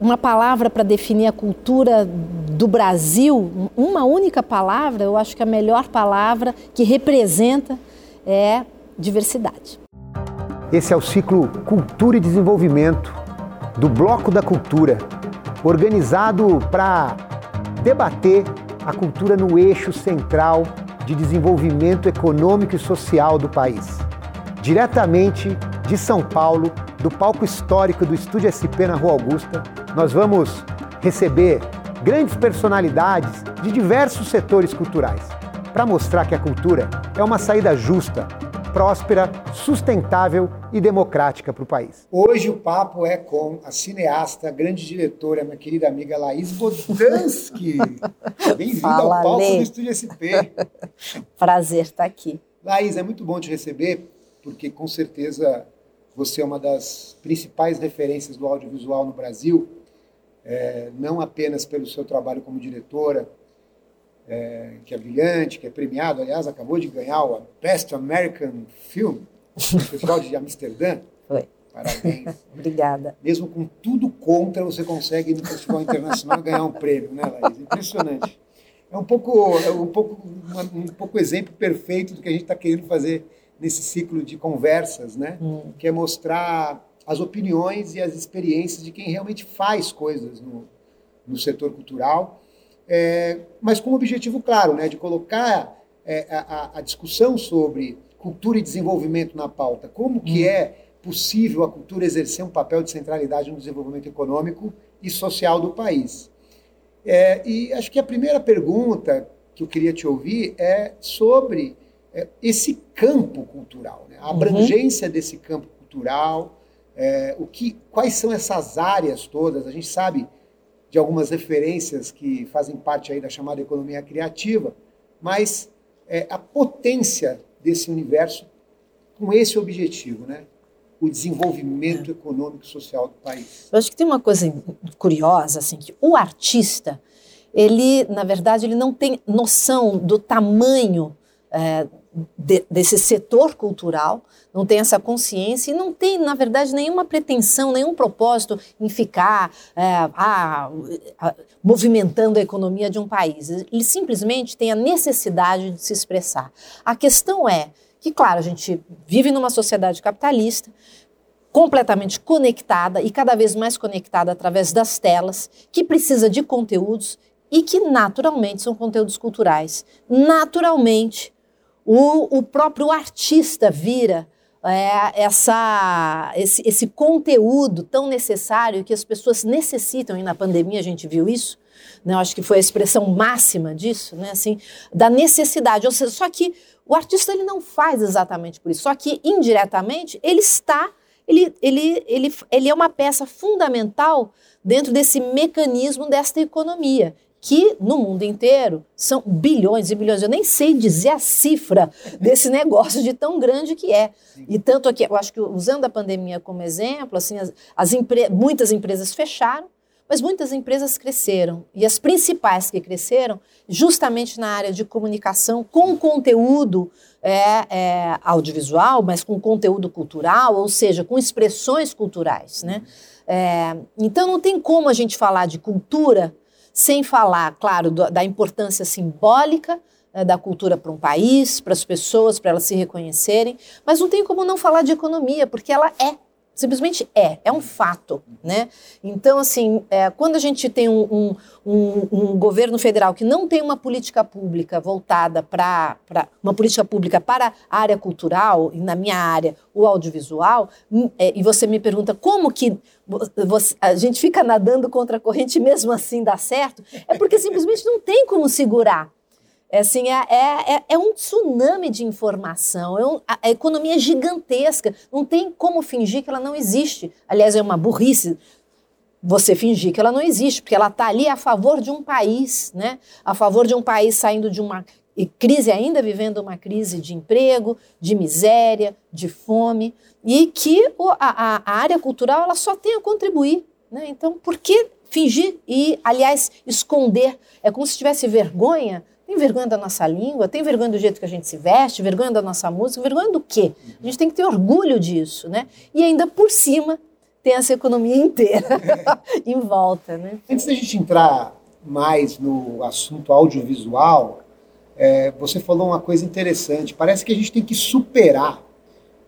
Uma palavra para definir a cultura do Brasil, uma única palavra, eu acho que a melhor palavra que representa é diversidade. Esse é o ciclo Cultura e Desenvolvimento do Bloco da Cultura, organizado para debater a cultura no eixo central de desenvolvimento econômico e social do país. Diretamente de São Paulo, do palco histórico do Estúdio SP na Rua Augusta, nós vamos receber grandes personalidades de diversos setores culturais, para mostrar que a cultura é uma saída justa, próspera, sustentável e democrática para o país. Hoje o papo é com a cineasta, grande diretora, minha querida amiga Laís Bodansky. Bem-vinda ao palco Lê. do Estúdio SP. Prazer estar aqui. Laís, é muito bom te receber, porque com certeza você é uma das principais referências do audiovisual no Brasil, é, não apenas pelo seu trabalho como diretora, é, que é brilhante, que é premiado, aliás, acabou de ganhar o Best American Film no Festival de Amsterdã. Foi. Parabéns. Obrigada. Mesmo com tudo contra, você consegue no Festival Internacional ganhar um prêmio, né, Laís? Impressionante. É um pouco, é um pouco, um pouco exemplo perfeito do que a gente está querendo fazer nesse ciclo de conversas, né? Hum. Que é mostrar as opiniões e as experiências de quem realmente faz coisas no, no setor cultural é, mas com o objetivo claro, né, de colocar é, a, a, discussão sobre cultura e desenvolvimento na pauta. Como que hum. é possível a cultura exercer um papel de centralidade no desenvolvimento econômico e social do país? É, e acho que a primeira pergunta que eu queria te ouvir é sobre é, esse campo cultural, né? a uhum. abrangência uhum. desse campo cultural, é, o que, quais são essas áreas todas? A gente sabe de algumas referências que fazem parte aí da chamada economia criativa, mas é, a potência desse universo com esse objetivo, né? o desenvolvimento econômico e social do país. Eu acho que tem uma coisa curiosa, assim, que o artista, ele, na verdade, ele não tem noção do tamanho é, de, desse setor cultural, não tem essa consciência e não tem, na verdade, nenhuma pretensão, nenhum propósito em ficar é, a, a, movimentando a economia de um país. Ele simplesmente tem a necessidade de se expressar. A questão é que, claro, a gente vive numa sociedade capitalista, completamente conectada e cada vez mais conectada através das telas, que precisa de conteúdos e que naturalmente são conteúdos culturais. Naturalmente, o, o próprio artista vira é, essa, esse, esse conteúdo tão necessário que as pessoas necessitam, e na pandemia a gente viu isso, né, acho que foi a expressão máxima disso, né, assim, da necessidade. Ou seja, só que o artista ele não faz exatamente por isso, só que indiretamente ele está, ele, ele, ele, ele é uma peça fundamental dentro desse mecanismo desta economia que no mundo inteiro são bilhões e bilhões. Eu nem sei dizer a cifra desse negócio de tão grande que é. E tanto aqui, eu acho que usando a pandemia como exemplo, assim, as, as empre muitas empresas fecharam, mas muitas empresas cresceram. E as principais que cresceram, justamente na área de comunicação, com conteúdo é, é, audiovisual, mas com conteúdo cultural, ou seja, com expressões culturais. Né? É, então não tem como a gente falar de cultura sem falar, claro, da importância simbólica né, da cultura para um país, para as pessoas, para elas se reconhecerem, mas não tem como não falar de economia, porque ela é simplesmente é, é um fato, né? Então, assim, é, quando a gente tem um, um, um, um, governo federal que não tem uma política pública voltada para uma política pública para a área cultural, e na minha área, o audiovisual, hum, é, e você me pergunta como que você, a gente fica nadando contra a corrente mesmo assim dá certo, é porque simplesmente não tem como segurar. É, assim, é, é, é, é, um tsunami de informação, é um, a, a, economia é gigantesca, não tem como fingir que ela não existe. Aliás, é uma burrice você fingir que ela não existe, porque ela está ali a favor de um país, né? a favor de um país saindo de uma crise, ainda vivendo uma crise de emprego, de miséria, de fome, e que a, a área cultural ela só tem a contribuir. Né? Então, por que fingir e, aliás, esconder? É como se tivesse vergonha tem vergonha da nossa língua? Tem vergonha do jeito que a gente se veste? Vergonha da nossa música? Vergonha do quê? A gente tem que ter orgulho disso, né? E ainda por cima tem essa economia inteira em volta. Né? Antes da gente entrar mais no assunto audiovisual, é, você falou uma coisa interessante. Parece que a gente tem que superar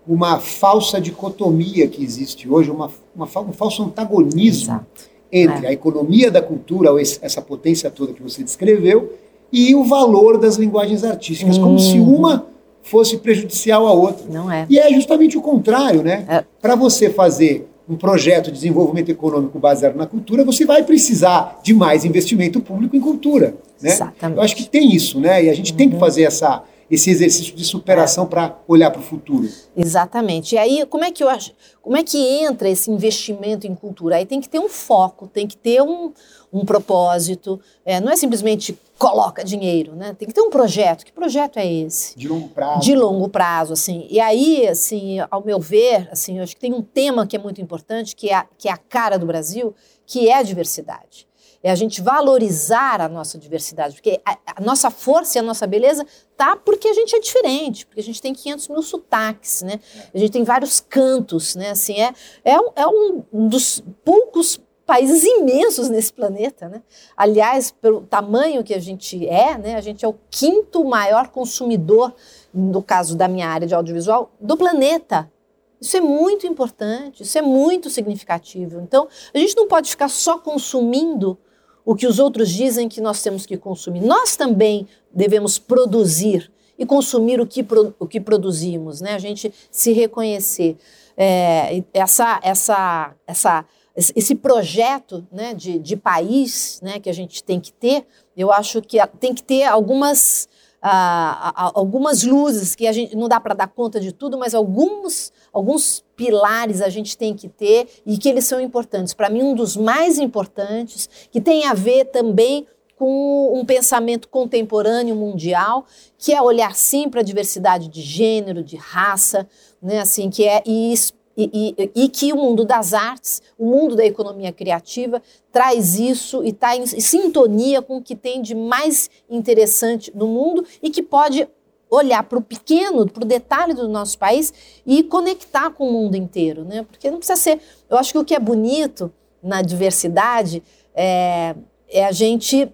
uma falsa dicotomia que existe hoje, uma, uma um falso antagonismo Exato. entre é. a economia da cultura, essa potência toda que você descreveu, e o valor das linguagens artísticas, hum. como se uhum. uma fosse prejudicial à outra. Não é. E é justamente o contrário, né? É. Para você fazer um projeto de desenvolvimento econômico baseado na cultura, você vai precisar de mais investimento público em cultura. Né? Exatamente. Eu acho que tem isso, né? E a gente uhum. tem que uhum. fazer essa, esse exercício de superação é. para olhar para o futuro. Exatamente. E aí, como é que eu acho, como é que entra esse investimento em cultura? Aí tem que ter um foco, tem que ter um, um propósito. É, não é simplesmente coloca dinheiro, né? Tem que ter um projeto. Que projeto é esse? De longo prazo. De longo prazo, assim. E aí, assim, ao meu ver, assim, eu acho que tem um tema que é muito importante, que é a, que é a cara do Brasil, que é a diversidade. É a gente valorizar a nossa diversidade, porque a, a nossa força e a nossa beleza tá porque a gente é diferente, porque a gente tem 500 mil sotaques, né? A gente tem vários cantos, né? Assim, é, é, um, é um dos poucos países imensos nesse planeta, né? Aliás, pelo tamanho que a gente é, né? A gente é o quinto maior consumidor, no caso da minha área de audiovisual, do planeta. Isso é muito importante, isso é muito significativo. Então, a gente não pode ficar só consumindo o que os outros dizem que nós temos que consumir. Nós também devemos produzir e consumir o que, o que produzimos, né? A gente se reconhecer. É, essa, essa, essa esse projeto né, de, de país né, que a gente tem que ter, eu acho que tem que ter algumas, uh, algumas luzes que a gente não dá para dar conta de tudo, mas alguns, alguns pilares a gente tem que ter e que eles são importantes. Para mim, um dos mais importantes, que tem a ver também com um pensamento contemporâneo mundial, que é olhar sim para a diversidade de gênero, de raça, né, assim, que é e e, e, e, que o mundo das artes, o mundo da economia criativa, traz isso e está em, sintonia com o que tem de mais interessante no mundo e que pode olhar para o pequeno, para o detalhe do nosso país e conectar com o mundo inteiro, né? Porque não precisa ser. Eu acho que o que é bonito na diversidade é, é a gente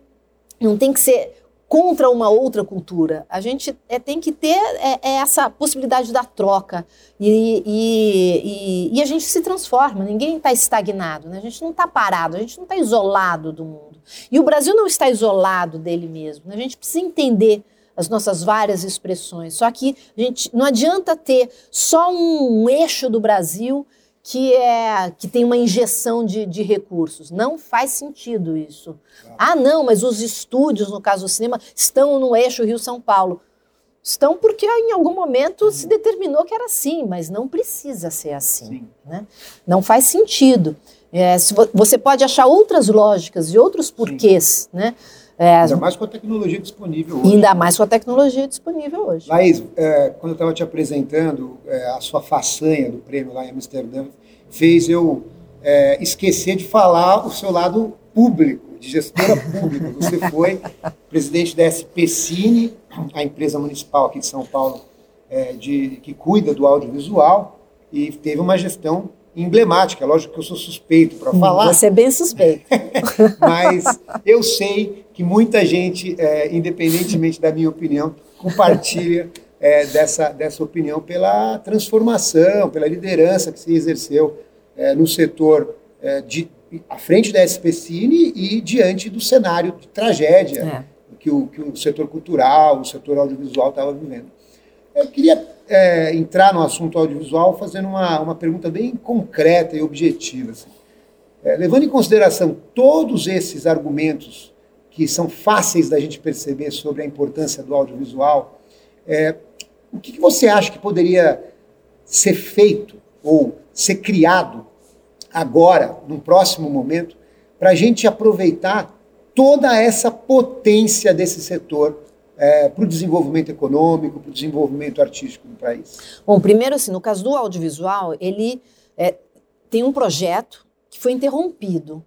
não tem que ser contra uma outra cultura. A gente é, tem que ter é, é essa possibilidade da troca e, e, e, e a gente se transforma. Ninguém está estagnado, né? a gente não está parado, a gente não está isolado do mundo. E o Brasil não está isolado dele mesmo. Né? A gente precisa entender as nossas várias expressões. Só que a gente não adianta ter só um, um eixo do Brasil que, é, que tem uma injeção de, de recursos. Não faz sentido isso. Ah, não, mas os estúdios, no caso do cinema, estão no eixo Rio-São Paulo. Estão porque em algum momento uhum. se determinou que era assim, mas não precisa ser assim. Né? Não faz sentido. É, você pode achar outras lógicas e outros porquês, né? É, ainda mais com a tecnologia disponível hoje. Ainda mais com a tecnologia disponível hoje. Laís, é, quando eu estava te apresentando, é, a sua façanha do prêmio lá em Amsterdã fez eu é, esquecer de falar o seu lado público, de gestora pública. Você foi presidente da SP Cine, a empresa municipal aqui de São Paulo é, de, que cuida do audiovisual, e teve uma gestão emblemática. Lógico que eu sou suspeito para falar. Você é bem suspeito. Mas eu sei que muita gente, é, independentemente da minha opinião, compartilha é, dessa, dessa opinião pela transformação, pela liderança que se exerceu é, no setor é, de, à frente da SPCine e diante do cenário de tragédia é. que, o, que o setor cultural, o setor audiovisual estava vivendo. Eu queria é, entrar no assunto audiovisual fazendo uma, uma pergunta bem concreta e objetiva. Assim. É, levando em consideração todos esses argumentos que são fáceis da gente perceber sobre a importância do audiovisual, é, o que, que você acha que poderia ser feito ou ser criado agora, num próximo momento, para a gente aproveitar toda essa potência desse setor é, para o desenvolvimento econômico, para o desenvolvimento artístico do país? Bom, primeiro, assim, no caso do audiovisual, ele é, tem um projeto que foi interrompido.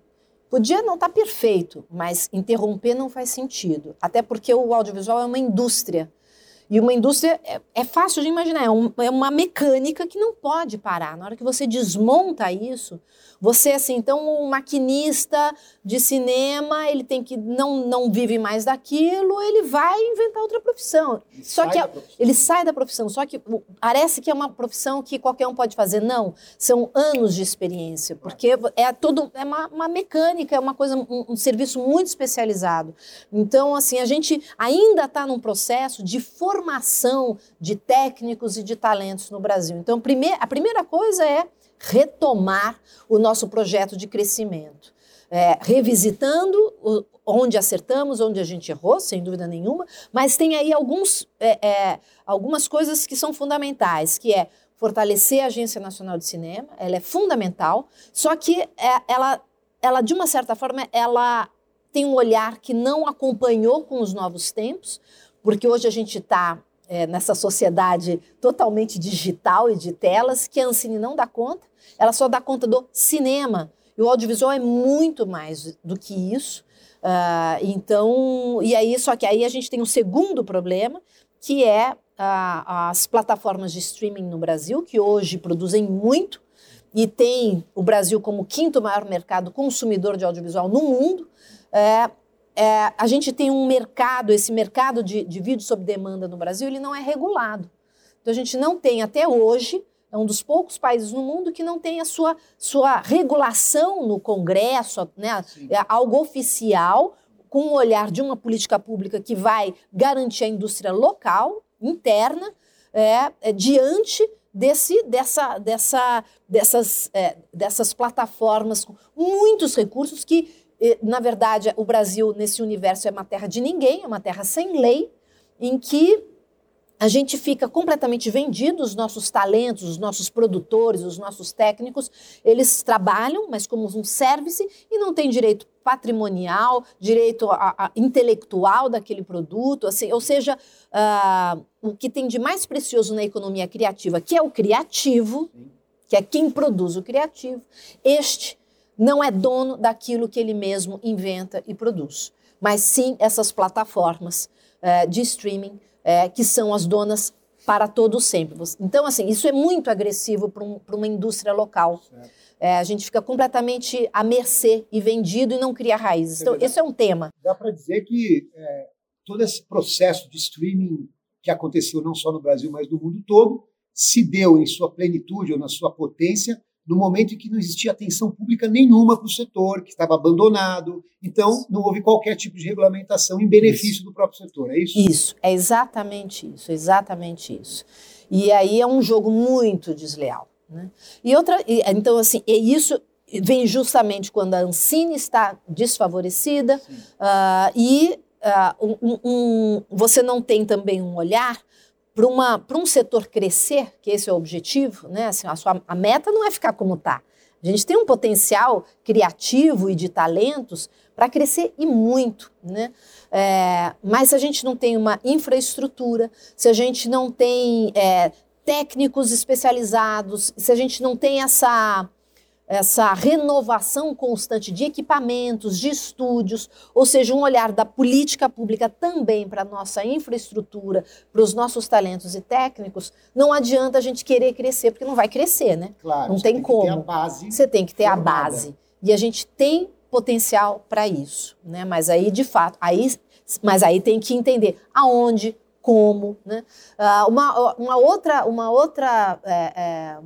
Podia não estar tá perfeito, mas interromper não faz sentido. Até porque o audiovisual é uma indústria. E uma indústria é, é fácil de imaginar, é, um, é, uma mecânica que não pode parar. Na hora que você desmonta isso, você, assim, então, um maquinista de cinema, ele tem que não, não vive mais daquilo, ele vai inventar outra profissão. Ele Só que profissão. ele sai da profissão. Só que parece que é uma profissão que qualquer um pode fazer. Não, são anos de experiência, porque é todo é uma, uma mecânica, é uma coisa, um, um serviço muito especializado. Então, assim, a gente ainda está num processo de formação de técnicos e de talentos no Brasil. Então, a primeira coisa é retomar o nosso projeto de crescimento. É, revisitando o, onde acertamos, onde a gente errou, sem dúvida nenhuma, mas tem aí alguns, é, é, algumas coisas que são fundamentais, que é fortalecer a Agência Nacional de Cinema, ela é fundamental, só que é, ela, ela, de uma certa forma, ela tem um olhar que não acompanhou com os novos tempos, porque hoje a gente está é, nessa sociedade totalmente digital e de telas, que a Ancine não dá conta, ela só dá conta do cinema. E o audiovisual é muito mais do que isso. Uh, então, e aí, só que aí a gente tem um segundo problema, que é uh, as plataformas de streaming no Brasil, que hoje produzem muito e tem o Brasil como quinto maior mercado consumidor de audiovisual no mundo. É, é, a gente tem um mercado, esse mercado de, de vídeo sob demanda no Brasil, ele não é regulado. Então a gente não tem até hoje é um dos poucos países no mundo que não tem a sua, sua regulação no Congresso, né, é algo oficial, com o olhar de uma política pública que vai garantir a indústria local, interna, é, é diante desse, dessa, dessa, dessas, é, dessas plataformas com muitos recursos que, na verdade, o Brasil, nesse universo, é uma terra de ninguém, é uma terra sem lei, em que a gente fica completamente vendido, os nossos talentos, os nossos produtores, os nossos técnicos, eles trabalham, mas como um service e não tem direito patrimonial, direito a, a, intelectual daquele produto, assim, ou seja, uh, o que tem de mais precioso na economia criativa, que é o criativo, que é quem produz o criativo, este não é dono daquilo que ele mesmo inventa e produz, mas sim essas plataformas uh, de streaming é, que são as donas para todo sempre. Então, assim, isso é muito agressivo para um, uma indústria local. É, a gente fica completamente à mercê e vendido e não cria raízes. Então, esse é um tema. Dá para dizer que é, todo esse processo de streaming que aconteceu não só no Brasil, mas no mundo todo, se deu em sua plenitude ou na sua potência no momento em que não existia atenção pública nenhuma para o setor, que estava abandonado. Então, não houve qualquer tipo de regulamentação em benefício isso. do próprio setor, é isso? Isso, é exatamente isso, exatamente isso. E aí é um jogo muito desleal. Né? E outra, então, assim, é isso vem justamente quando a Ancine está desfavorecida uh, e uh, um, um, você não tem também um olhar para um setor crescer, que esse é o objetivo, né? Assim, a, sua, a meta não é ficar como está. A gente tem um potencial criativo e de talentos para crescer e muito, né? É, mas se a gente não tem uma infraestrutura, se a gente não tem é, técnicos especializados, se a gente não tem essa essa renovação constante de equipamentos, de estúdios, ou seja, um olhar da política pública também para a nossa infraestrutura, para os nossos talentos e técnicos, não adianta a gente querer crescer, porque não vai crescer, né? Claro, não tem, tem como. a base você tem que ter formada. a base. E a gente tem potencial para isso, né? Mas aí, de fato, aí, mas aí tem que entender aonde, como, né? Uh, uma, uma outra, uma outra é, é,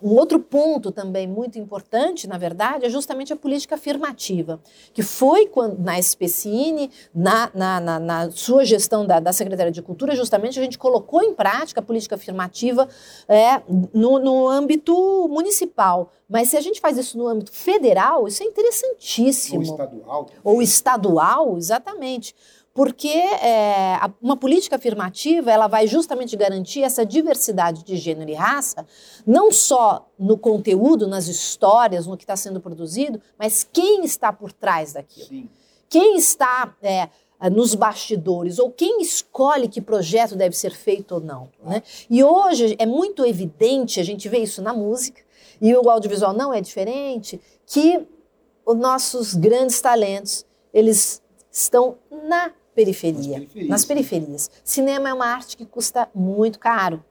um outro ponto também muito importante, na verdade, é justamente a política afirmativa, que foi quando, na SPCine, na, na, na, na sua gestão da, da, Secretaria de Cultura, justamente a gente colocou em prática a política afirmativa é, no, no âmbito municipal. Mas se a gente faz isso no âmbito federal, isso é interessantíssimo. Ou estadual. Ou estadual, exatamente porque é, uma política afirmativa ela vai justamente garantir essa diversidade de gênero e raça, não só no conteúdo, nas histórias, no que está sendo produzido, mas quem está por trás daquilo. Sim. Quem está é, nos bastidores, ou quem escolhe que projeto deve ser feito ou não. Né? E hoje é muito evidente, a gente vê isso na música, e o audiovisual não é diferente, que os nossos grandes talentos, eles estão na periferia, nas periferias. nas periferias. Cinema é uma arte que custa muito caro.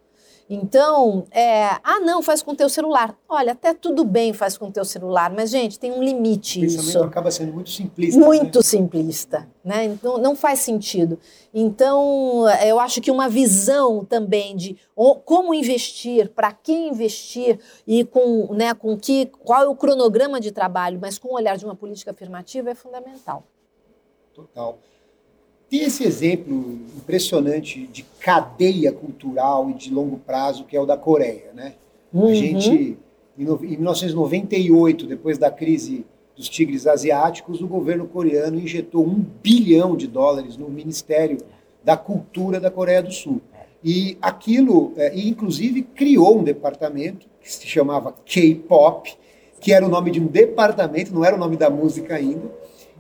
Então, é, ah, não, faz com o teu celular. Olha, até tudo bem faz com o teu celular, mas, gente, tem um limite o pensamento isso. acaba sendo muito simplista. Muito né? simplista, né? Então, não faz sentido. Então, eu acho que uma visão também de como investir, para quem investir e com, né, com que, qual é o cronograma de trabalho, mas com o olhar de uma política afirmativa é fundamental. Total. Tem esse exemplo impressionante de cadeia cultural e de longo prazo, que é o da Coreia. Né? Uhum. A gente, em 1998, depois da crise dos tigres asiáticos, o governo coreano injetou um bilhão de dólares no Ministério da Cultura da Coreia do Sul. E aquilo, é, e inclusive criou um departamento que se chamava K-pop, que era o nome de um departamento, não era o nome da música ainda,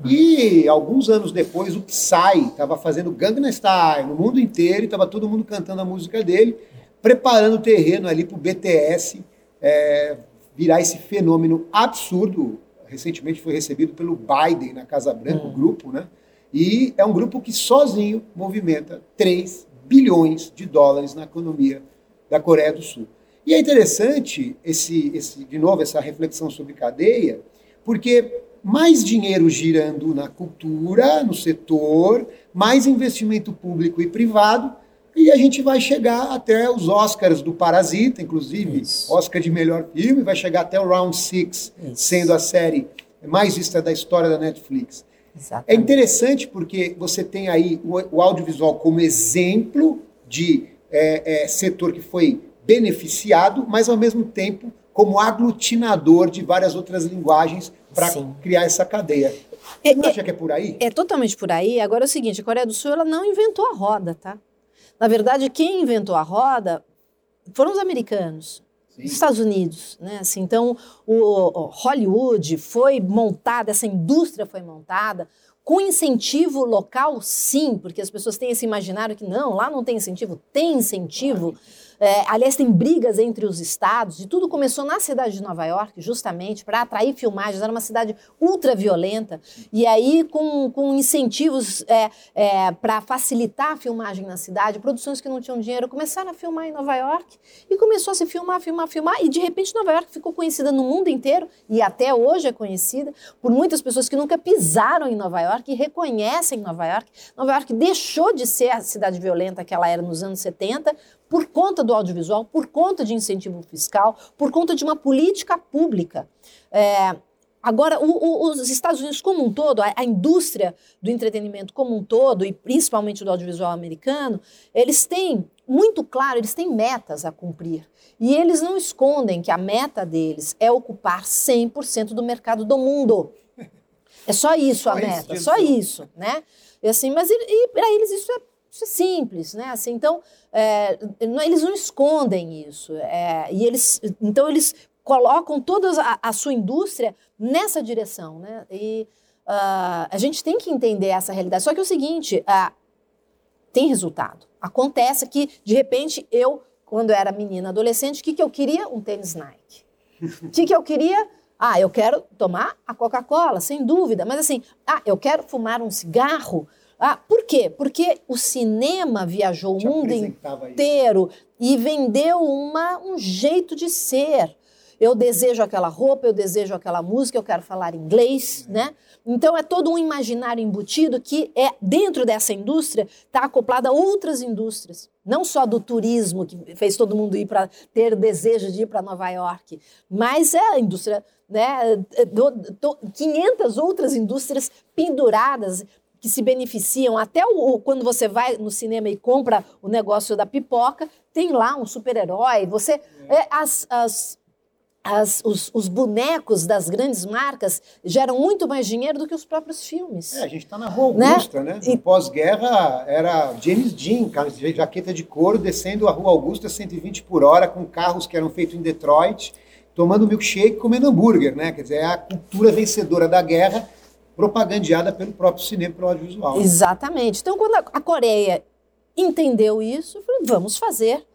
e alguns anos depois, o Psy estava fazendo Gangnam Style no mundo inteiro e estava todo mundo cantando a música dele, preparando o terreno ali para o BTS é, virar esse fenômeno absurdo. Recentemente foi recebido pelo Biden na Casa Branca, o hum. grupo, né? E é um grupo que sozinho movimenta 3 bilhões de dólares na economia da Coreia do Sul. E é interessante, esse, esse, de novo, essa reflexão sobre cadeia, porque mais dinheiro girando na cultura, no setor, mais investimento público e privado, e a gente vai chegar até os Oscars do Parasita, inclusive, Isso. Oscar de melhor filme, vai chegar até o Round Six, sendo a série mais vista da história da Netflix. Exatamente. É interessante porque você tem aí o, o audiovisual como exemplo de é, é, setor que foi beneficiado, mas ao mesmo tempo como aglutinador de várias outras linguagens para criar essa cadeia. Você é, não acha que é por aí? É totalmente por aí. Agora é o seguinte, a Coreia do Sul ela não inventou a roda, tá? Na verdade, quem inventou a roda foram os americanos. Sim. Os Estados Unidos, né? Assim, então, o, o Hollywood foi montada, essa indústria foi montada com incentivo local, sim, porque as pessoas têm esse imaginário que não, lá não tem incentivo, tem incentivo. Claro é, aliás, tem brigas entre os estados, e tudo começou na cidade de Nova York, justamente para atrair filmagens. Era uma cidade ultra violenta, e aí, com, com incentivos é, é, para facilitar a filmagem na cidade, produções que não tinham dinheiro começaram a filmar em Nova York, e começou a se filmar, filmar, filmar, e de repente Nova York ficou conhecida no mundo inteiro, e até hoje é conhecida por muitas pessoas que nunca pisaram em Nova York e reconhecem Nova York. Nova York deixou de ser a cidade violenta que ela era nos anos 70 por conta do audiovisual, por conta de incentivo fiscal, por conta de uma política pública. É, agora, o, o, os Estados Unidos como um todo, a, a, indústria do entretenimento como um todo, e principalmente do audiovisual americano, eles têm muito claro, eles têm metas a cumprir. E eles não escondem que a meta deles é ocupar 100% do mercado do mundo. É só isso só a meta, isso, só isso, né? E assim, mas e, e para eles isso é isso é simples, né? Assim, então, é, eles não escondem isso. É, e eles, então, eles colocam toda a, a, sua indústria nessa direção, né? E uh, a gente tem que entender essa realidade. Só que é o seguinte, uh, tem resultado. Acontece que, de repente, eu, quando era menina, adolescente, o que, que eu queria? Um tênis Nike. O que, que eu queria? Ah, eu quero tomar a Coca-Cola, sem dúvida. Mas assim, ah, eu quero fumar um cigarro. Ah, por quê? Porque o cinema viajou Te o mundo inteiro isso. e vendeu uma, um jeito de ser. Eu desejo aquela roupa, eu desejo aquela música, eu quero falar inglês, é. né? Então é todo um imaginário embutido que é dentro dessa indústria está acoplada a outras indústrias, não só do turismo que fez todo mundo ir para ter desejo de ir para Nova York, mas é a indústria, né? Do, do, 500 outras indústrias penduradas que se beneficiam, até o, quando você vai no cinema e compra o negócio da pipoca, tem lá um super-herói, você... É, as, as, as, os, os, bonecos das grandes marcas geram muito mais dinheiro do que os próprios filmes. É, a gente está na Rua né? Augusta, né? né? E... Pós-guerra era James Dean, jaqueta de couro, descendo a Rua Augusta 120 por hora, com carros que eram feitos em Detroit, tomando milkshake comendo hambúrguer, né? Quer dizer, é a cultura vencedora da guerra propagandeada pelo próprio cinema, pelo audiovisual. Exatamente. Então, quando a Coreia entendeu isso, falou, vamos fazer.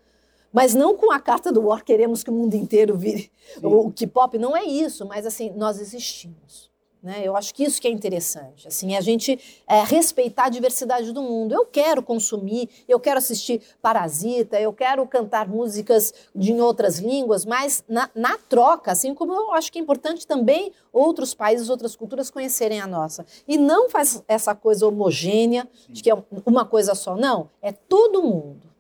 Mas não com a carta do War, queremos que o mundo inteiro vire Sim. o K-pop, não é isso, mas assim, nós existimos. Né? Eu acho que isso que é interessante. Assim, a gente é, respeitar a diversidade do mundo. Eu quero consumir, eu quero assistir Parasita, eu quero cantar músicas de em outras línguas, mas na, na, troca, assim como eu acho que é importante também outros países, outras culturas conhecerem a nossa. E não faz essa coisa homogênea, de que é uma coisa só. Não, é todo mundo.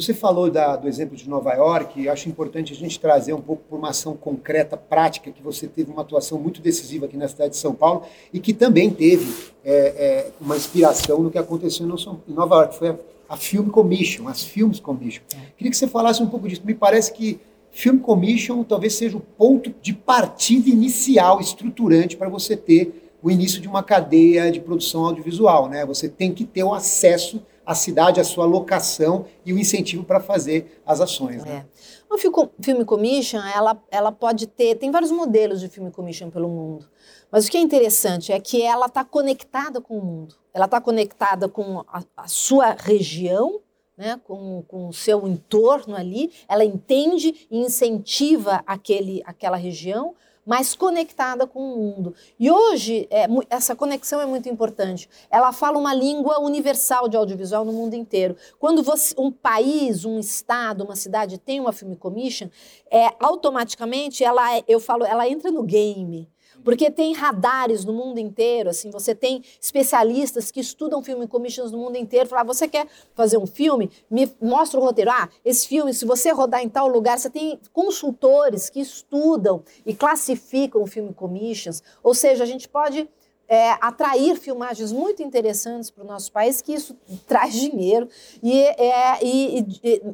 Você falou da, do exemplo de Nova York, e acho importante a gente trazer um pouco por uma ação concreta, prática, que você teve uma atuação muito decisiva aqui na cidade de São Paulo e que também teve é, é, uma inspiração no que aconteceu no, em Nova York, foi a, a Film Commission, as Films Commission. É. Queria que você falasse um pouco disso. Me parece que Film Commission talvez seja o ponto de partida inicial, estruturante, para você ter o início de uma cadeia de produção audiovisual. Né? Você tem que ter o acesso a cidade, a sua locação e o incentivo para fazer as ações. Né? É. Uma filme commission, ela, ela pode ter, tem vários modelos de filme commission pelo mundo, mas o que é interessante é que ela está conectada com o mundo, ela está conectada com a, a sua região, né, com, com o seu entorno ali, ela entende e incentiva aquele, aquela região, mais conectada com o mundo. E hoje, é, essa conexão é muito importante. Ela fala uma língua universal de audiovisual no mundo inteiro. Quando você, um país, um estado, uma cidade tem uma film commission, é, automaticamente ela, é, eu falo, ela entra no game. Porque tem radares no mundo inteiro, assim, você tem especialistas que estudam filme commissions no mundo inteiro, falar, ah, você quer fazer um filme? Me mostra o roteiro. Ah, esse filme, se você rodar em tal lugar, você tem consultores que estudam e classificam o filme commissions. Ou seja, a gente pode é, atrair filmagens muito interessantes para o nosso país, que isso traz dinheiro. E, é, e,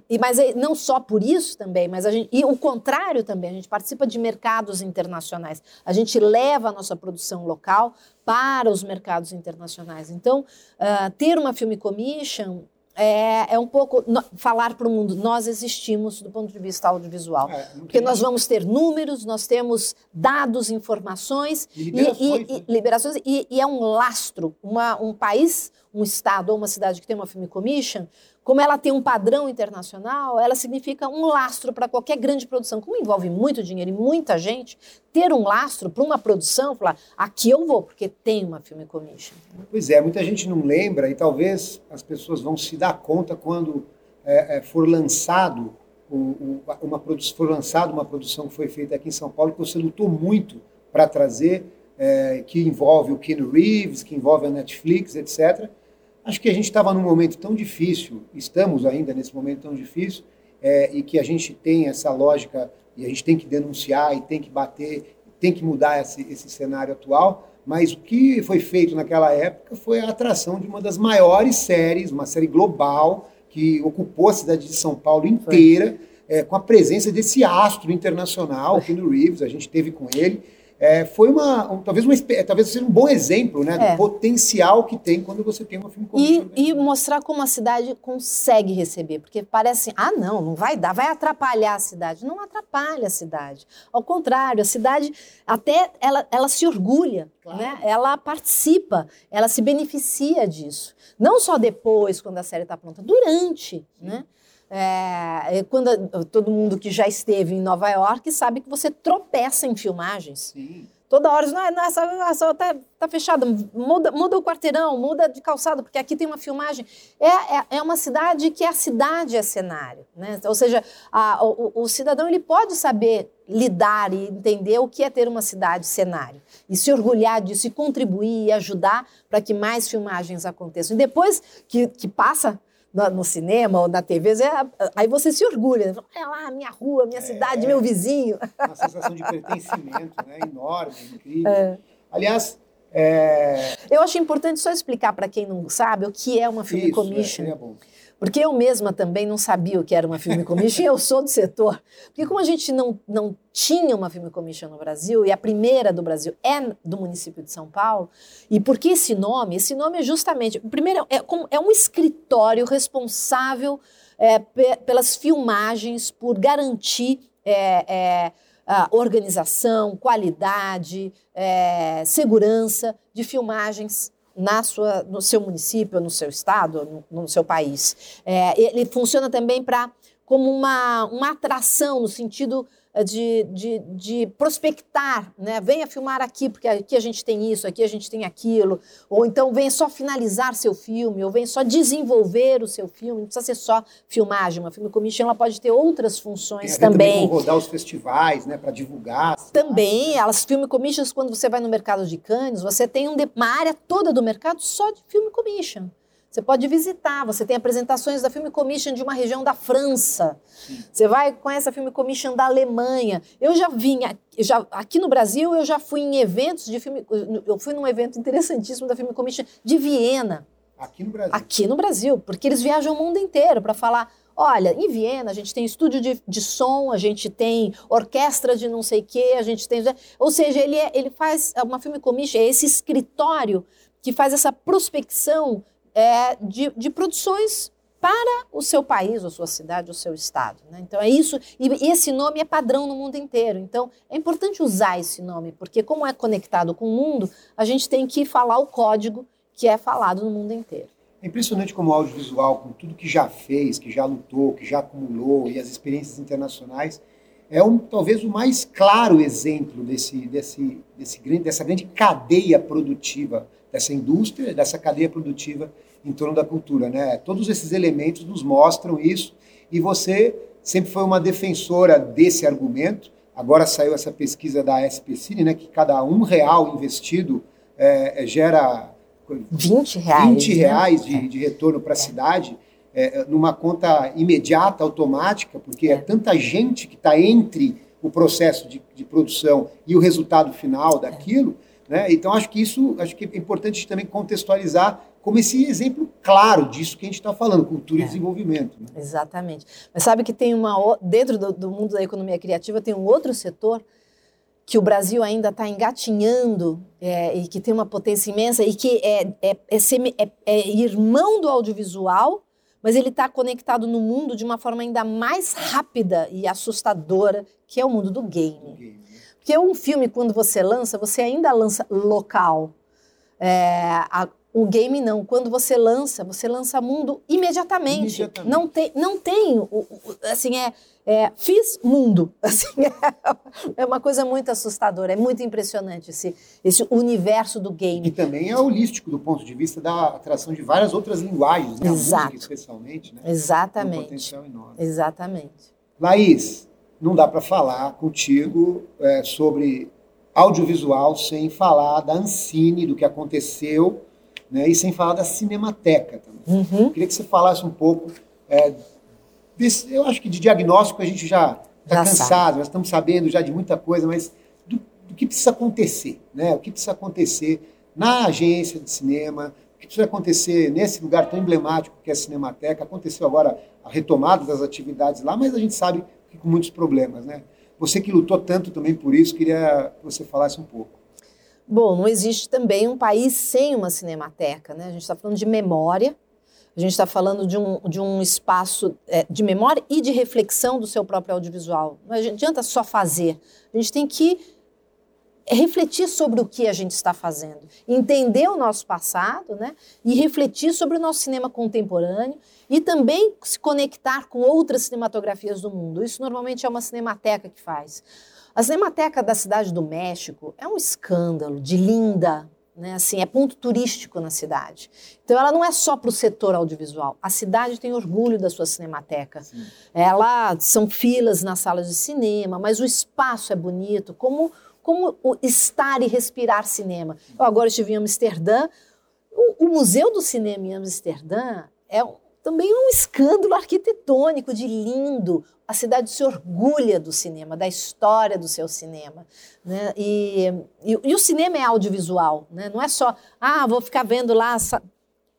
e, mas é, não só por isso também, mas a gente, e o contrário também, a gente participa de mercados internacionais. A gente leva a nossa produção local para os mercados internacionais. Então, uh, ter uma Film Commission é, é um pouco no, falar para o mundo, nós existimos do ponto de vista audiovisual. É, porque nós vamos ter números, nós temos dados, informações e liberações, e, e, né? liberações, e, e é um lastro. Uma, um país, um estado ou uma cidade que tem uma Film Commission como ela tem um padrão internacional, ela significa um lastro para qualquer grande produção. Como envolve muito dinheiro e muita gente, ter um lastro para uma produção, falar, aqui eu vou, porque tem uma Film Commission. Pois é, muita gente não lembra e talvez as pessoas vão se dar conta quando é, é, for lançado uma for lançado uma produção que foi feita aqui em São Paulo que você lutou muito para trazer, é, que envolve o Keanu Reeves, que envolve a Netflix, etc Acho que a gente estava num momento tão difícil, estamos ainda nesse momento tão difícil, é, e que a gente tem essa lógica, e a gente tem que denunciar, e tem que bater, tem que mudar esse, esse cenário atual, mas o que foi feito naquela época foi a atração de uma das maiores séries, uma série global, que ocupou a cidade de São Paulo inteira, é, com a presença desse astro internacional, Ken Reeves, a gente teve com ele, é, foi uma, um, talvez, uma, talvez seja um bom exemplo né, do é. potencial que tem quando você tem uma filme e, e mostrar como a cidade consegue receber, porque parece, ah, não, não vai dar, vai atrapalhar a cidade. Não atrapalha a cidade. Ao contrário, a cidade até ela, ela se orgulha, claro. né? ela participa, ela se beneficia disso. Não só depois, quando a série está pronta, durante. Sim. Né? É, quando todo mundo que já esteve em Nova York sabe que você tropeça em filmagens. Sim. Toda hora, não, não essa, essa tá, tá fechada, muda, muda o quarteirão, muda de calçado, porque aqui tem uma filmagem. É, é, é uma cidade que a cidade é cenário. Né? Ou seja, a, o, o cidadão ele pode saber lidar e entender o que é ter uma cidade cenário. E se orgulhar disso, e contribuir e ajudar para que mais filmagens aconteçam. E depois que, que passa no, cinema ou na TV, é, aí você se orgulha. Né? É lá, minha rua, minha é, cidade, meu vizinho. Uma sensação de pertencimento né? enorme, incrível. É. Aliás, é... eu acho importante só explicar para quem não sabe o que é uma film Isso, commission. É, bom. Porque eu mesma também não sabia o que era uma film commission eu sou do setor. Porque como a gente não, não tinha uma film commission no Brasil, e a primeira do Brasil é do município de São Paulo, e por que esse nome? Esse nome é justamente, primeiro, é, é um escritório responsável é, pelas filmagens, por garantir é, é, organização, qualidade, é, segurança de filmagens na sua, no seu município, no seu estado, no, no seu país. É, ele funciona também para como uma, uma atração no sentido de, de, de, prospectar, né? Venha filmar aqui, porque aqui a gente tem isso, aqui a gente tem aquilo. Ou então venha só finalizar seu filme, ou venha só desenvolver o seu filme. Não precisa ser só filmagem. Uma filme commission ela pode ter outras funções também. também rodar os festivais, né? Para divulgar. Também, elas filme commissions, quando você vai no mercado de Cannes, você tem uma área toda do mercado só de filme commission. Você pode visitar, você tem apresentações da Film Commission de uma região da França. Sim. Você vai com essa Film Commission da Alemanha. Eu já vim, já, aqui no Brasil, eu já fui em eventos de filme. Eu fui num evento interessantíssimo da Film Commission de Viena. Aqui no Brasil? Aqui no Brasil, porque eles viajam o mundo inteiro para falar. Olha, em Viena a gente tem estúdio de, de som, a gente tem orquestra de não sei o quê, a gente tem. Ou seja, ele, é, ele faz uma Film Commission, é esse escritório que faz essa prospecção é, de, de produções para o seu país, ou sua cidade, ou seu estado. Né? Então é isso, e esse nome é padrão no mundo inteiro. Então é importante usar esse nome, porque como é conectado com o mundo, a gente tem que falar o código que é falado no mundo inteiro. É impressionante como o audiovisual, com tudo que já fez, que já lutou, que já acumulou e as experiências internacionais, é um, talvez o mais claro exemplo desse, desse, desse, dessa grande cadeia produtiva dessa indústria, dessa cadeia produtiva em torno da cultura. Né? Todos esses elementos nos mostram isso e você sempre foi uma defensora desse argumento. Agora saiu essa pesquisa da SPCine, né, que cada um real investido é, é gera 20 reais, 20 né? reais né? de, de, retorno para a é. cidade, é, numa conta imediata, automática, porque é, é tanta gente que está entre o processo de, de, produção e o resultado final daquilo, né? Então, acho que isso acho que é importante também contextualizar como esse exemplo claro disso que a gente está falando, cultura é. e desenvolvimento. Né? Exatamente. Mas sabe que tem uma. Dentro do, do, mundo da economia criativa, tem um outro setor que o Brasil ainda está engatinhando é, e que tem uma potência imensa e que é, é, é, semi, é, é irmão do audiovisual, mas ele está conectado no mundo de uma forma ainda mais rápida e assustadora, que é o mundo do game. Game. Porque um filme, quando você lança, você ainda lança local. É, a, o game não. Quando você lança, você lança mundo imediatamente. imediatamente. Não tem, não tem, assim é, é, fiz mundo. Assim é, é, uma coisa muito assustadora. É muito impressionante esse, esse universo do game. E também é holístico do ponto de vista da atração de várias outras linguagens, né? Exato. Música, especialmente, né? Exatamente. Um potencial enorme. Exatamente. Laís, não dá para falar contigo é, sobre audiovisual sem falar da Ancine, do que aconteceu, né, e sem falar da Cinemateca também. Uhum. queria que você falasse um pouco é, desse, eu acho que de diagnóstico a gente já está cansado, sabe. nós estamos sabendo já de muita coisa, mas do, do, que precisa acontecer, né? O que precisa acontecer na agência de cinema, o que precisa acontecer nesse lugar tão emblemático que é a Cinemateca. Aconteceu agora a retomada das atividades lá, mas a gente sabe com muitos problemas, né? Você que lutou tanto também por isso, queria que você falasse um pouco. Bom, não existe também um país sem uma cinemateca, né? A gente está falando de memória, a gente está falando de um, de um espaço é, de memória e de reflexão do seu próprio audiovisual. Não adianta só fazer, a gente tem que refletir sobre o que a gente está fazendo, entender o nosso passado, né? E refletir sobre o nosso cinema contemporâneo e também se conectar com outras cinematografias do mundo. Isso normalmente é uma cinemateca que faz. A Cinemateca da Cidade do México é um escândalo de linda, né? Assim, é ponto turístico na cidade. Então, ela não é só para o setor audiovisual. A cidade tem orgulho da sua cinemateca. Sim. Ela são filas nas salas de cinema, mas o espaço é bonito, como como estar e respirar cinema. Eu agora estive em Amsterdã. O, o Museu do Cinema em Amsterdã é também um escândalo arquitetônico de lindo. A cidade se orgulha do cinema, da história do seu cinema. Né? E, e, e o cinema é audiovisual, né? não é só, ah, vou ficar vendo lá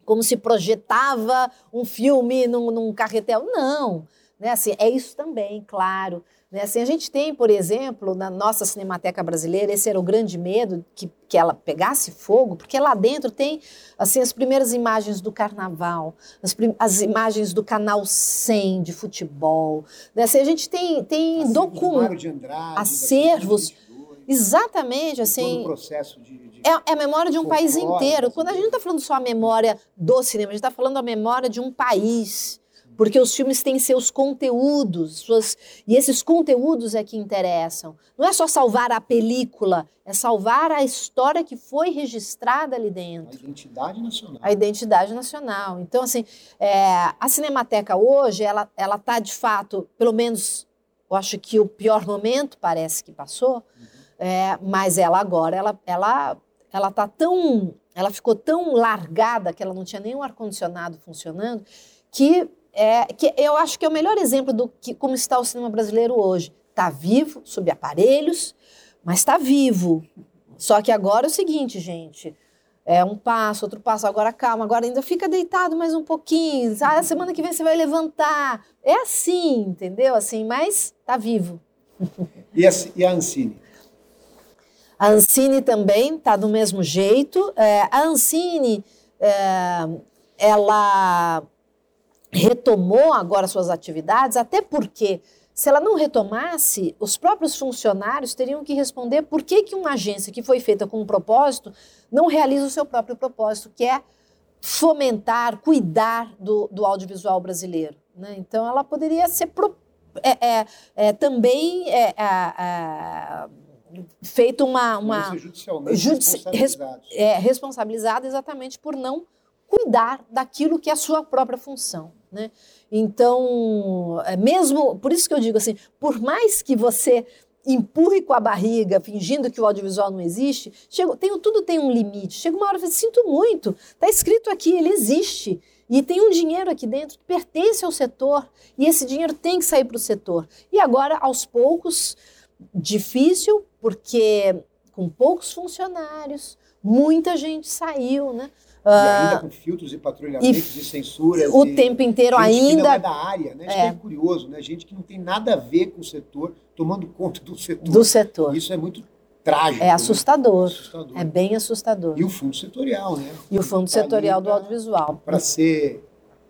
como se projetava um filme num, num carretel. Não, né? assim, é isso também, claro. Né? Assim, a gente tem, por exemplo, na nossa Cinemateca Brasileira, esse era o grande medo, que, que ela pegasse fogo, porque lá dentro tem assim, as primeiras imagens do carnaval, as, as imagens do Canal 100 de futebol. Né? Assim, a gente tem, tem documentos, acervos... Exatamente, assim. Todo o processo de, de é, é, a memória de um país inteiro. Quando a gente não está falando só a memória do cinema, a gente está falando a memória de um país porque os filmes têm seus conteúdos, suas, e esses conteúdos é que interessam. Não é só salvar a película, é salvar a história que foi registrada ali dentro. A identidade nacional. A identidade nacional. Então, assim, é, a Cinemateca hoje, ela ela está de fato, pelo menos, eu acho que o pior momento parece que passou, uhum. é, mas ela agora, ela ela ela tá tão, ela ficou tão largada que ela não tinha nenhum ar condicionado funcionando que é, que eu acho que é o melhor exemplo do que como está o cinema brasileiro hoje. Está vivo, sob aparelhos, mas está vivo. Só que agora é o seguinte, gente. É um passo, outro passo, agora calma, agora ainda fica deitado mais um pouquinho. Ah, semana que vem você vai levantar. É assim, entendeu? Assim, mas está vivo. E a, e a Ancine? A Ancine também está do mesmo jeito. É, a Ancine, é, ela retomou agora suas atividades, até porque se ela não retomasse, os próprios funcionários teriam que responder por que, que uma agência que foi feita com um propósito não realiza o seu próprio propósito, que é fomentar, cuidar do, do audiovisual brasileiro. Né? Então, ela poderia ser pro, é, é, é, também é, é, é, feito uma, uma judicialmente judici é, responsabilizada exatamente por não cuidar daquilo que é a sua própria função. Né? Então, é mesmo, por isso que eu digo assim, por mais que você empurre com a barriga, fingindo que o audiovisual não existe, chega, tem, tudo tem um limite. Chega uma hora e fala, sinto muito, está escrito aqui, ele existe. E tem um dinheiro aqui dentro que pertence ao setor, e esse dinheiro tem que sair para o setor. E agora, aos poucos, difícil, porque com poucos funcionários, muita gente saiu, né? E ainda ah, com filtros e patrulhamentos e, e censuras. O e tempo inteiro gente ainda. Que não é da área, né? Isso é. é curioso, né? Gente que não tem nada a ver com o setor, tomando conta do setor. Do setor. Isso é muito trágico. É assustador. Né? assustador. É bem assustador. E o fundo setorial, né? E o fundo tá setorial do audiovisual. Para ser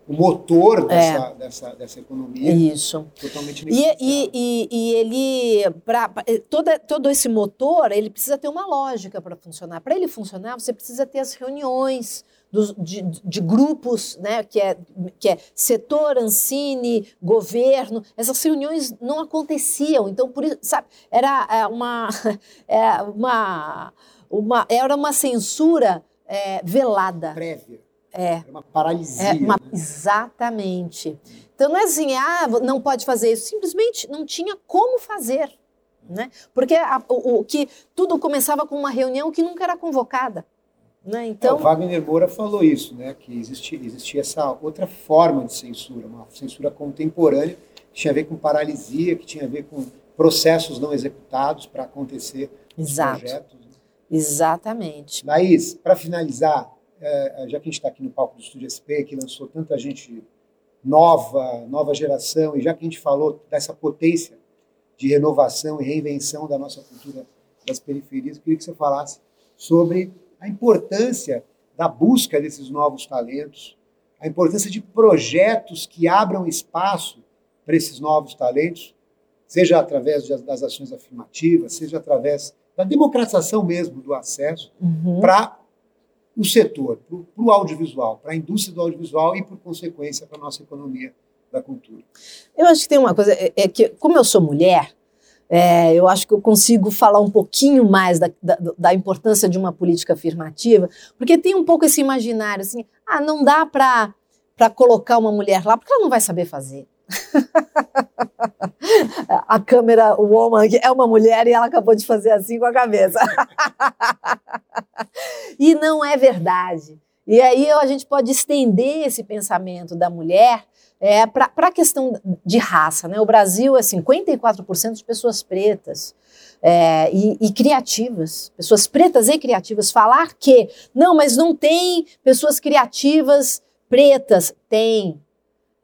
o motor dessa, é. dessa, dessa economia. Isso. Totalmente e, e, e, ele, pra, toda, todo esse motor, ele precisa ter uma lógica para funcionar. Para ele funcionar, você precisa ter as reuniões dos, de, de, grupos, né, que, é, que é setor, Ancine, governo. Essas reuniões não aconteciam. Então, por isso, sabe, era é, uma, é, uma, uma, era uma censura é, velada. Prévia. É. Era uma paralisia. É uma, né? Exatamente. Então não é assim, ah, não pode fazer isso. Simplesmente não tinha como fazer. Né? Porque a, o, o, que tudo começava com uma reunião que nunca era convocada. Né? Então, é, o Wagner Moura falou isso, né? que existia, existia essa outra forma de censura, uma censura contemporânea, que tinha a ver com paralisia, que tinha a ver com processos não executados para acontecer Exato. projetos. Né? Exatamente. Laís, para finalizar, é, é, já que a gente está aqui no palco do Estúdio SP, que lançou tanta gente nova, nova geração, e já que a gente falou dessa potência de renovação e reinvenção da nossa cultura das periferias, eu queria que você falasse sobre a importância da busca desses novos talentos, a importância de projetos que abram espaço para esses novos talentos, seja através das ações afirmativas, seja através da democratização mesmo do acesso, uhum. para o setor, para o audiovisual, para a indústria do audiovisual e, por consequência, para a nossa economia da cultura. Eu acho que tem uma coisa, é, é que, como eu sou mulher, é, eu acho que eu consigo falar um pouquinho mais da, da, da, importância de uma política afirmativa, porque tem um pouco esse imaginário assim, ah, não dá para colocar uma mulher lá, porque ela não vai saber fazer. a câmera woman é uma mulher e ela acabou de fazer assim com a cabeça. e não é verdade. E aí a gente pode estender esse pensamento da mulher é, para a questão de raça. Né? O Brasil é 54% de pessoas pretas. É, e, e, criativas, pessoas pretas e criativas, falar que não, mas não tem pessoas criativas pretas, tem,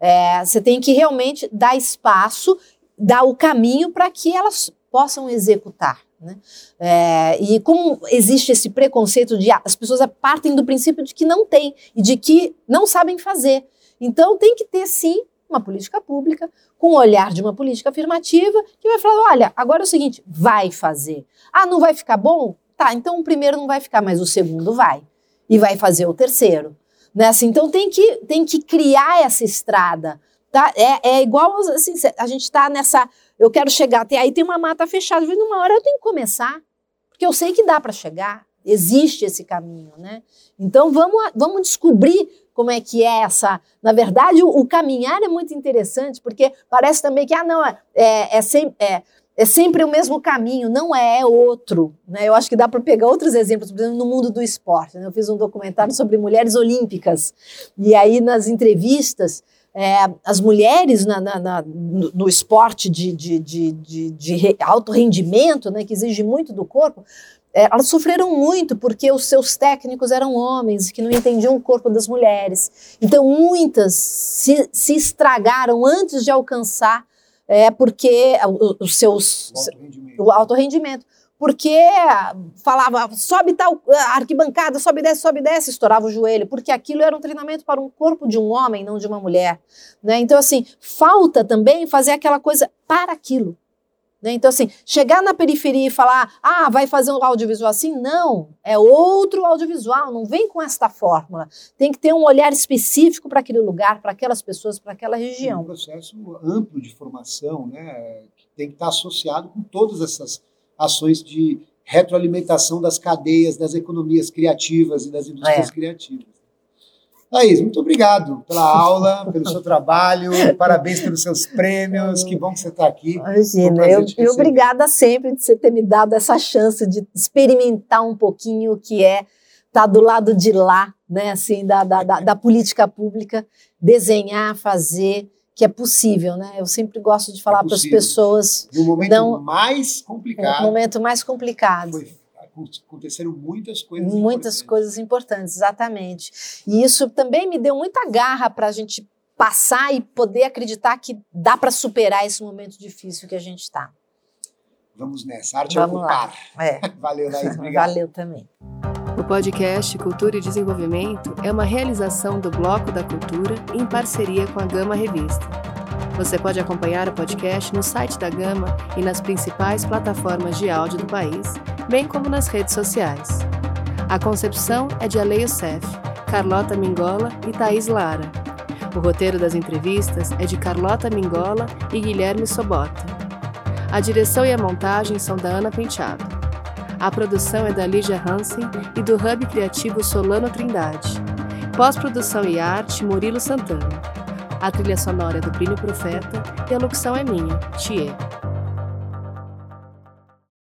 é, você tem que realmente dar espaço, dar o caminho para que elas possam executar. Né? É, e como existe esse preconceito de as pessoas partem do princípio de que não tem e de que não sabem fazer. Então tem que ter sim uma política pública com o olhar de uma política afirmativa que vai falar, olha, agora é o seguinte, vai fazer. Ah, não vai ficar bom? Tá, então o primeiro não vai ficar, mas o segundo vai. E vai fazer o terceiro. Né? Assim, então tem que, tem que criar essa estrada Tá? É, é igual assim, a gente está nessa. Eu quero chegar até aí, tem uma mata fechada. Numa hora eu tenho que começar, porque eu sei que dá para chegar. Existe esse caminho, né? Então vamos, vamos descobrir como é que é essa. Na verdade, o, o caminhar é muito interessante, porque parece também que, ah, não, é, é, é, sem, é, é sempre o mesmo caminho, não é, é outro. Né? Eu acho que dá para pegar outros exemplos, por exemplo, no mundo do esporte. Né? Eu fiz um documentário sobre mulheres olímpicas, e aí nas entrevistas é, as mulheres na, na, na, no, no, esporte de, de, de, de, alto rendimento, né, que exige muito do corpo, é, elas sofreram muito porque os seus técnicos eram homens que não entendiam o corpo das mulheres. Então, muitas se, se estragaram antes de alcançar é, porque os seus. O alto rendimento. O alto rendimento porque falava, sobe tal arquibancada, sobe desce, sobe desce, estourava o joelho, porque aquilo era um treinamento para um corpo de um homem, não de uma mulher. Né? Então, assim, falta também fazer aquela coisa para aquilo. Né? Então, assim, chegar na periferia e falar, ah, vai fazer um audiovisual assim, não, é outro audiovisual, não vem com esta fórmula. Tem que ter um olhar específico para aquele lugar, para aquelas pessoas, para aquela região. É um processo amplo de formação, né, que tem que estar associado com todas essas ações de retroalimentação das cadeias, das economias criativas e das indústrias é. criativas. Thaís, muito obrigado pela aula, pelo seu trabalho, parabéns pelos seus prêmios, que bom que você está aqui. Imagina, eu, e obrigada sempre de você ter me dado essa chance de experimentar um pouquinho o que é estar tá do lado de lá, né, assim, da, da, da, da política pública, desenhar, fazer, que é possível, né? Eu sempre gosto de falar é para as pessoas. No momento não, mais complicado. No momento mais complicado. Foi, aconteceram muitas coisas Muitas importantes. coisas importantes, exatamente. E isso também me deu muita garra para a gente passar e poder acreditar que dá para superar esse momento difícil que a gente está. Vamos nessa. Arte Vamos ocupar. Lá. É. Valeu, Laís. Obrigado. Valeu também. O podcast Cultura e Desenvolvimento é uma realização do Bloco da Cultura em parceria com a Gama Revista. Você pode acompanhar o podcast no site da Gama e nas principais plataformas de áudio do país, bem como nas redes sociais. A concepção é de Aleio Sef, Carlota Mingola e Thaís Lara. O roteiro das entrevistas é de Carlota Mingola e Guilherme Sobota. A direção e a montagem são da Ana Penteado. A produção é da Lígia Hansen e do Hub Criativo Solano Trindade. Pós-produção e arte, Murilo Santana. A trilha sonora é do Plínio Profeta e a locução é minha, Thier.